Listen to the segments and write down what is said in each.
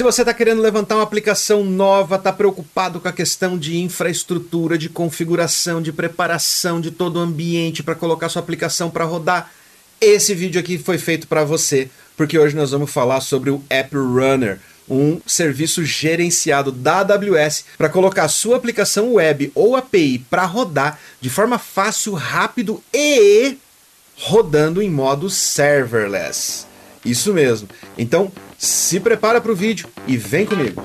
Se você está querendo levantar uma aplicação nova, está preocupado com a questão de infraestrutura, de configuração, de preparação de todo o ambiente para colocar sua aplicação para rodar, esse vídeo aqui foi feito para você, porque hoje nós vamos falar sobre o App Runner, um serviço gerenciado da AWS para colocar sua aplicação web ou API para rodar de forma fácil, rápido e rodando em modo serverless. Isso mesmo. Então, se prepara para o vídeo e vem comigo.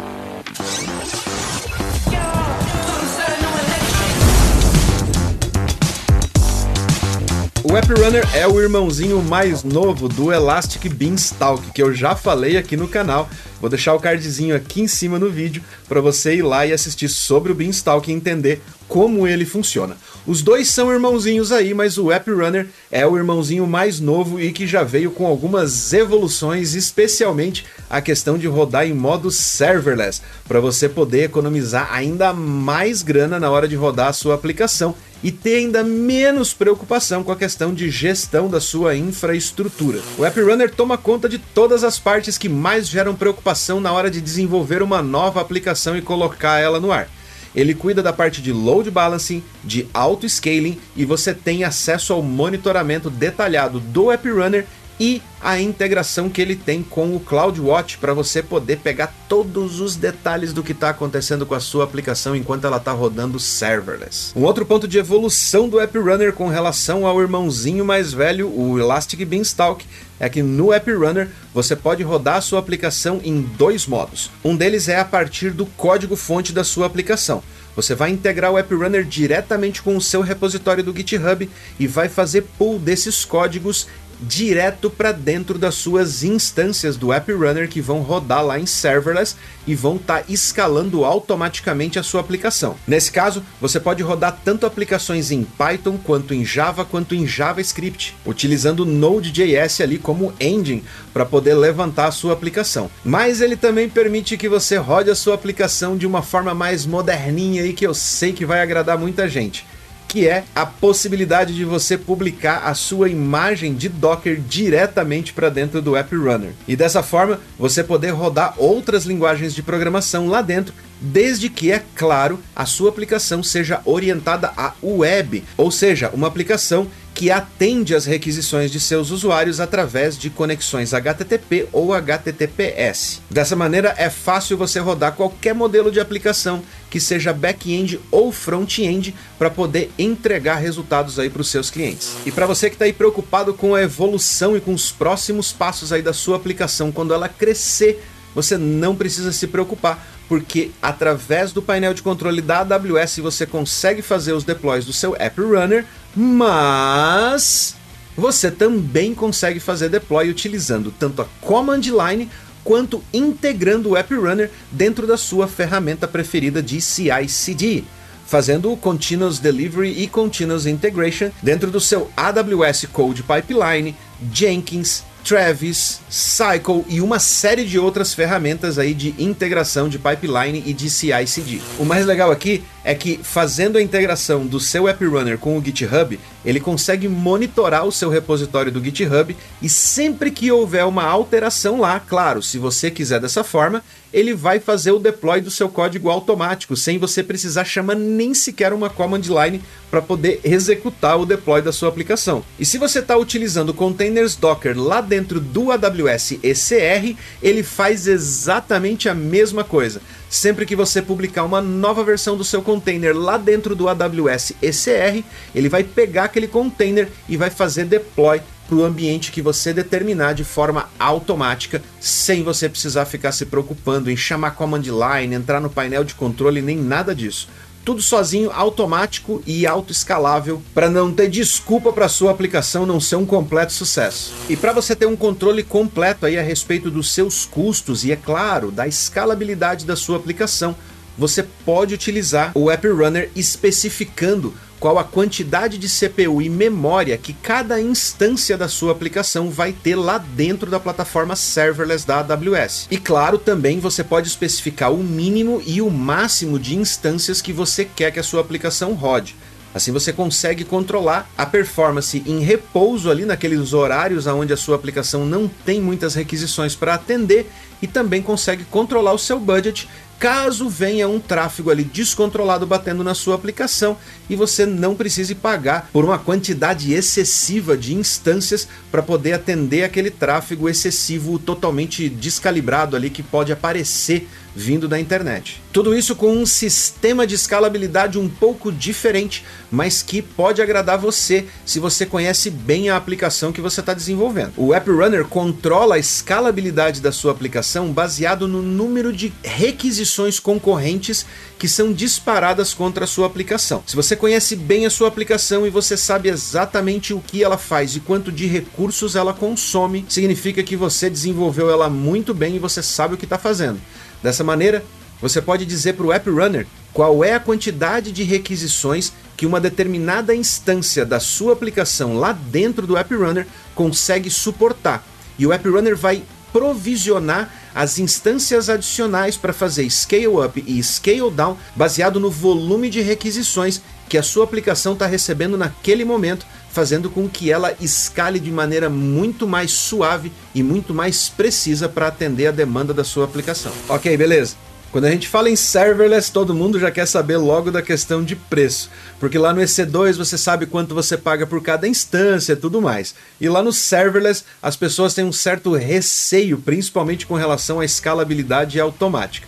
O App Runner é o irmãozinho mais novo do Elastic Beanstalk, que eu já falei aqui no canal. Vou deixar o cardzinho aqui em cima no vídeo para você ir lá e assistir sobre o Beanstalk e entender como ele funciona. Os dois são irmãozinhos aí, mas o App Runner é o irmãozinho mais novo e que já veio com algumas evoluções, especialmente a questão de rodar em modo serverless, para você poder economizar ainda mais grana na hora de rodar a sua aplicação e ter ainda menos preocupação com a questão de gestão da sua infraestrutura. O App Runner toma conta de todas as partes que mais geram preocupação na hora de desenvolver uma nova aplicação e colocar ela no ar. Ele cuida da parte de load balancing, de auto scaling e você tem acesso ao monitoramento detalhado do App Runner e a integração que ele tem com o CloudWatch para você poder pegar todos os detalhes do que está acontecendo com a sua aplicação enquanto ela está rodando serverless. Um outro ponto de evolução do App Runner com relação ao irmãozinho mais velho, o Elastic Beanstalk, é que no App Runner você pode rodar a sua aplicação em dois modos. Um deles é a partir do código-fonte da sua aplicação. Você vai integrar o App Runner diretamente com o seu repositório do GitHub e vai fazer pull desses códigos direto para dentro das suas instâncias do App Runner que vão rodar lá em serverless e vão estar tá escalando automaticamente a sua aplicação. Nesse caso, você pode rodar tanto aplicações em Python quanto em Java quanto em JavaScript, utilizando Node.js ali como engine para poder levantar a sua aplicação. Mas ele também permite que você rode a sua aplicação de uma forma mais moderninha e que eu sei que vai agradar muita gente que é a possibilidade de você publicar a sua imagem de Docker diretamente para dentro do App Runner. E dessa forma, você poder rodar outras linguagens de programação lá dentro desde que, é claro, a sua aplicação seja orientada à web, ou seja, uma aplicação que atende às requisições de seus usuários através de conexões HTTP ou HTTPS. Dessa maneira, é fácil você rodar qualquer modelo de aplicação que seja back-end ou front-end para poder entregar resultados aí para os seus clientes. E para você que está aí preocupado com a evolução e com os próximos passos aí da sua aplicação quando ela crescer, você não precisa se preocupar, porque através do painel de controle da AWS você consegue fazer os deploys do seu App Runner mas você também consegue fazer deploy utilizando tanto a command line quanto integrando o App Runner dentro da sua ferramenta preferida de CI/CD, fazendo o Continuous Delivery e Continuous Integration dentro do seu AWS Code Pipeline, Jenkins, Travis, Cycle e uma série de outras ferramentas aí de integração de pipeline e de CI/CD. O mais legal aqui é que fazendo a integração do seu App Runner com o GitHub, ele consegue monitorar o seu repositório do GitHub e sempre que houver uma alteração lá, claro, se você quiser dessa forma, ele vai fazer o deploy do seu código automático, sem você precisar chamar nem sequer uma command line para poder executar o deploy da sua aplicação. E se você está utilizando containers Docker lá dentro do AWS ECR, ele faz exatamente a mesma coisa. Sempre que você publicar uma nova versão do seu container lá dentro do AWS ECR, ele vai pegar aquele container e vai fazer deploy para o ambiente que você determinar de forma automática, sem você precisar ficar se preocupando em chamar command line, entrar no painel de controle, nem nada disso. Tudo sozinho, automático e autoescalável, para não ter desculpa para sua aplicação não ser um completo sucesso. E para você ter um controle completo aí a respeito dos seus custos e é claro, da escalabilidade da sua aplicação, você pode utilizar o App Runner especificando qual a quantidade de CPU e memória que cada instância da sua aplicação vai ter lá dentro da plataforma serverless da AWS. E claro, também você pode especificar o mínimo e o máximo de instâncias que você quer que a sua aplicação rode. Assim você consegue controlar a performance em repouso ali naqueles horários onde a sua aplicação não tem muitas requisições para atender e também consegue controlar o seu budget caso venha um tráfego ali descontrolado batendo na sua aplicação e você não precise pagar por uma quantidade excessiva de instâncias para poder atender aquele tráfego excessivo totalmente descalibrado ali que pode aparecer vindo da internet. Tudo isso com um sistema de escalabilidade um pouco diferente, mas que pode agradar você se você conhece bem a aplicação que você está desenvolvendo. O App Runner controla a escalabilidade da sua aplicação baseado no número de requisições concorrentes que são disparadas contra a sua aplicação. Se você conhece bem a sua aplicação e você sabe exatamente o que ela faz e quanto de recursos ela consome, significa que você desenvolveu ela muito bem e você sabe o que está fazendo. Dessa maneira, você pode dizer para o App Runner qual é a quantidade de requisições que uma determinada instância da sua aplicação lá dentro do App Runner consegue suportar. E o App Runner vai provisionar as instâncias adicionais para fazer scale up e scale down baseado no volume de requisições que a sua aplicação está recebendo naquele momento, fazendo com que ela escale de maneira muito mais suave e muito mais precisa para atender a demanda da sua aplicação. Ok, beleza. Quando a gente fala em serverless, todo mundo já quer saber logo da questão de preço, porque lá no EC2 você sabe quanto você paga por cada instância e tudo mais. E lá no serverless as pessoas têm um certo receio, principalmente com relação à escalabilidade automática.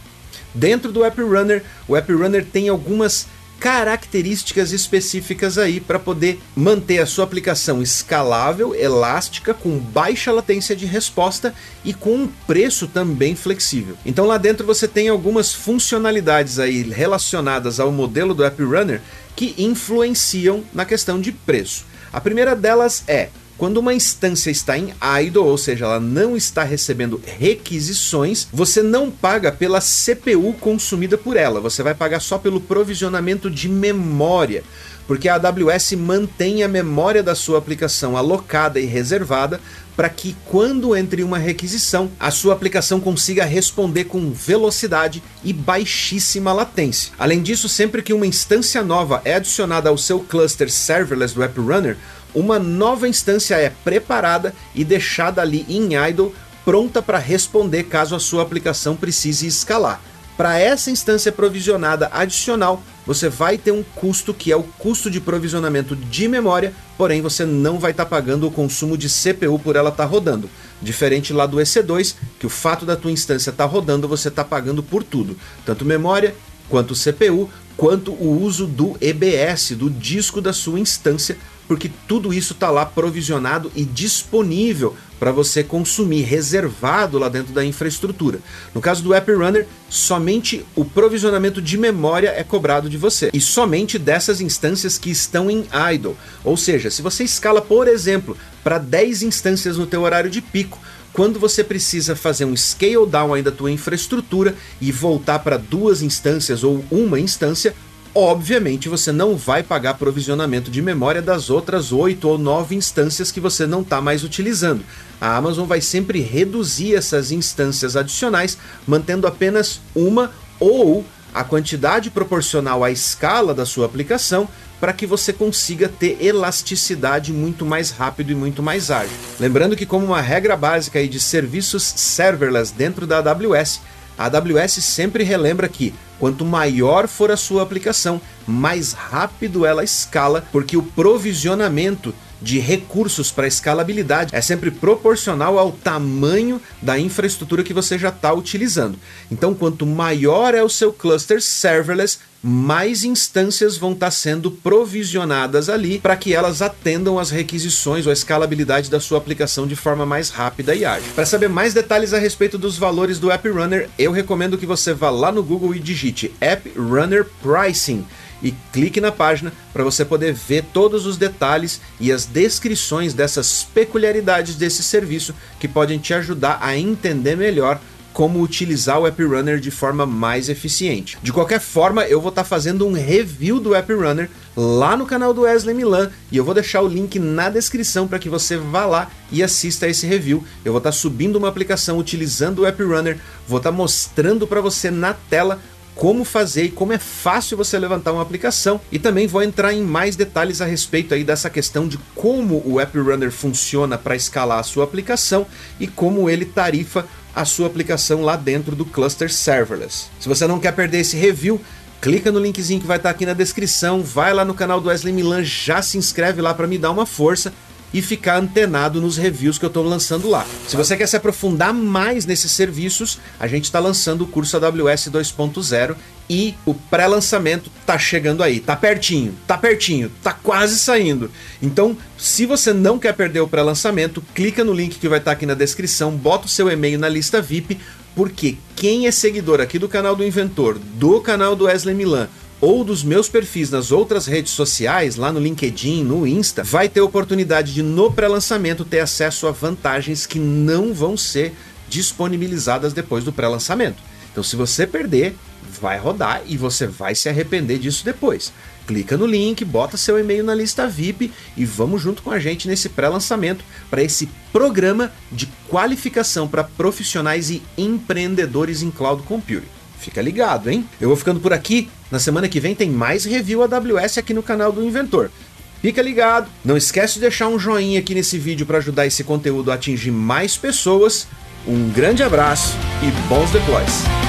Dentro do App Runner, o App Runner tem algumas características específicas aí para poder manter a sua aplicação escalável, elástica, com baixa latência de resposta e com um preço também flexível. Então lá dentro você tem algumas funcionalidades aí relacionadas ao modelo do App Runner que influenciam na questão de preço. A primeira delas é quando uma instância está em idle, ou seja, ela não está recebendo requisições, você não paga pela CPU consumida por ela, você vai pagar só pelo provisionamento de memória, porque a AWS mantém a memória da sua aplicação alocada e reservada para que quando entre uma requisição, a sua aplicação consiga responder com velocidade e baixíssima latência. Além disso, sempre que uma instância nova é adicionada ao seu cluster serverless do App Runner, uma nova instância é preparada e deixada ali em idle, pronta para responder caso a sua aplicação precise escalar. Para essa instância provisionada adicional, você vai ter um custo que é o custo de provisionamento de memória, porém você não vai estar tá pagando o consumo de CPU por ela estar tá rodando. Diferente lá do EC2, que o fato da tua instância estar tá rodando, você está pagando por tudo, tanto memória quanto CPU, quanto o uso do EBS, do disco da sua instância porque tudo isso está lá provisionado e disponível para você consumir, reservado lá dentro da infraestrutura. No caso do App Runner, somente o provisionamento de memória é cobrado de você e somente dessas instâncias que estão em idle. Ou seja, se você escala, por exemplo, para 10 instâncias no teu horário de pico, quando você precisa fazer um scale down aí da tua infraestrutura e voltar para duas instâncias ou uma instância, obviamente você não vai pagar provisionamento de memória das outras oito ou nove instâncias que você não está mais utilizando. A Amazon vai sempre reduzir essas instâncias adicionais, mantendo apenas uma ou a quantidade proporcional à escala da sua aplicação para que você consiga ter elasticidade muito mais rápido e muito mais ágil. Lembrando que como uma regra básica de serviços serverless dentro da AWS, a AWS sempre relembra que quanto maior for a sua aplicação, mais rápido ela escala, porque o provisionamento de recursos para escalabilidade é sempre proporcional ao tamanho da infraestrutura que você já está utilizando. Então, quanto maior é o seu cluster serverless, mais instâncias vão estar tá sendo provisionadas ali para que elas atendam às requisições ou a escalabilidade da sua aplicação de forma mais rápida e ágil. Para saber mais detalhes a respeito dos valores do App Runner, eu recomendo que você vá lá no Google e digite App Runner Pricing e clique na página para você poder ver todos os detalhes e as descrições dessas peculiaridades desse serviço que podem te ajudar a entender melhor como utilizar o App Runner de forma mais eficiente. De qualquer forma, eu vou estar tá fazendo um review do App Runner lá no canal do Wesley Milan e eu vou deixar o link na descrição para que você vá lá e assista esse review. Eu vou estar tá subindo uma aplicação utilizando o App Runner, vou estar tá mostrando para você na tela como fazer e como é fácil você levantar uma aplicação e também vou entrar em mais detalhes a respeito aí dessa questão de como o App Runner funciona para escalar a sua aplicação e como ele tarifa a sua aplicação lá dentro do cluster serverless. Se você não quer perder esse review, clica no linkzinho que vai estar aqui na descrição, vai lá no canal do Wesley Milan, já se inscreve lá para me dar uma força e ficar antenado nos reviews que eu estou lançando lá. Se você quer se aprofundar mais nesses serviços, a gente está lançando o curso AWS 2.0 e o pré-lançamento tá chegando aí, tá pertinho, tá pertinho, tá quase saindo. Então, se você não quer perder o pré-lançamento, clica no link que vai estar tá aqui na descrição, bota o seu e-mail na lista VIP, porque quem é seguidor aqui do canal do Inventor, do canal do Wesley Milan ou dos meus perfis nas outras redes sociais, lá no LinkedIn, no Insta, vai ter oportunidade de no pré-lançamento ter acesso a vantagens que não vão ser disponibilizadas depois do pré-lançamento. Então, se você perder, vai rodar e você vai se arrepender disso depois. Clica no link, bota seu e-mail na lista VIP e vamos junto com a gente nesse pré-lançamento para esse programa de qualificação para profissionais e empreendedores em cloud computing. Fica ligado, hein? Eu vou ficando por aqui. Na semana que vem tem mais review AWS aqui no canal do Inventor. Fica ligado, não esquece de deixar um joinha aqui nesse vídeo para ajudar esse conteúdo a atingir mais pessoas. Um grande abraço e bons deploys!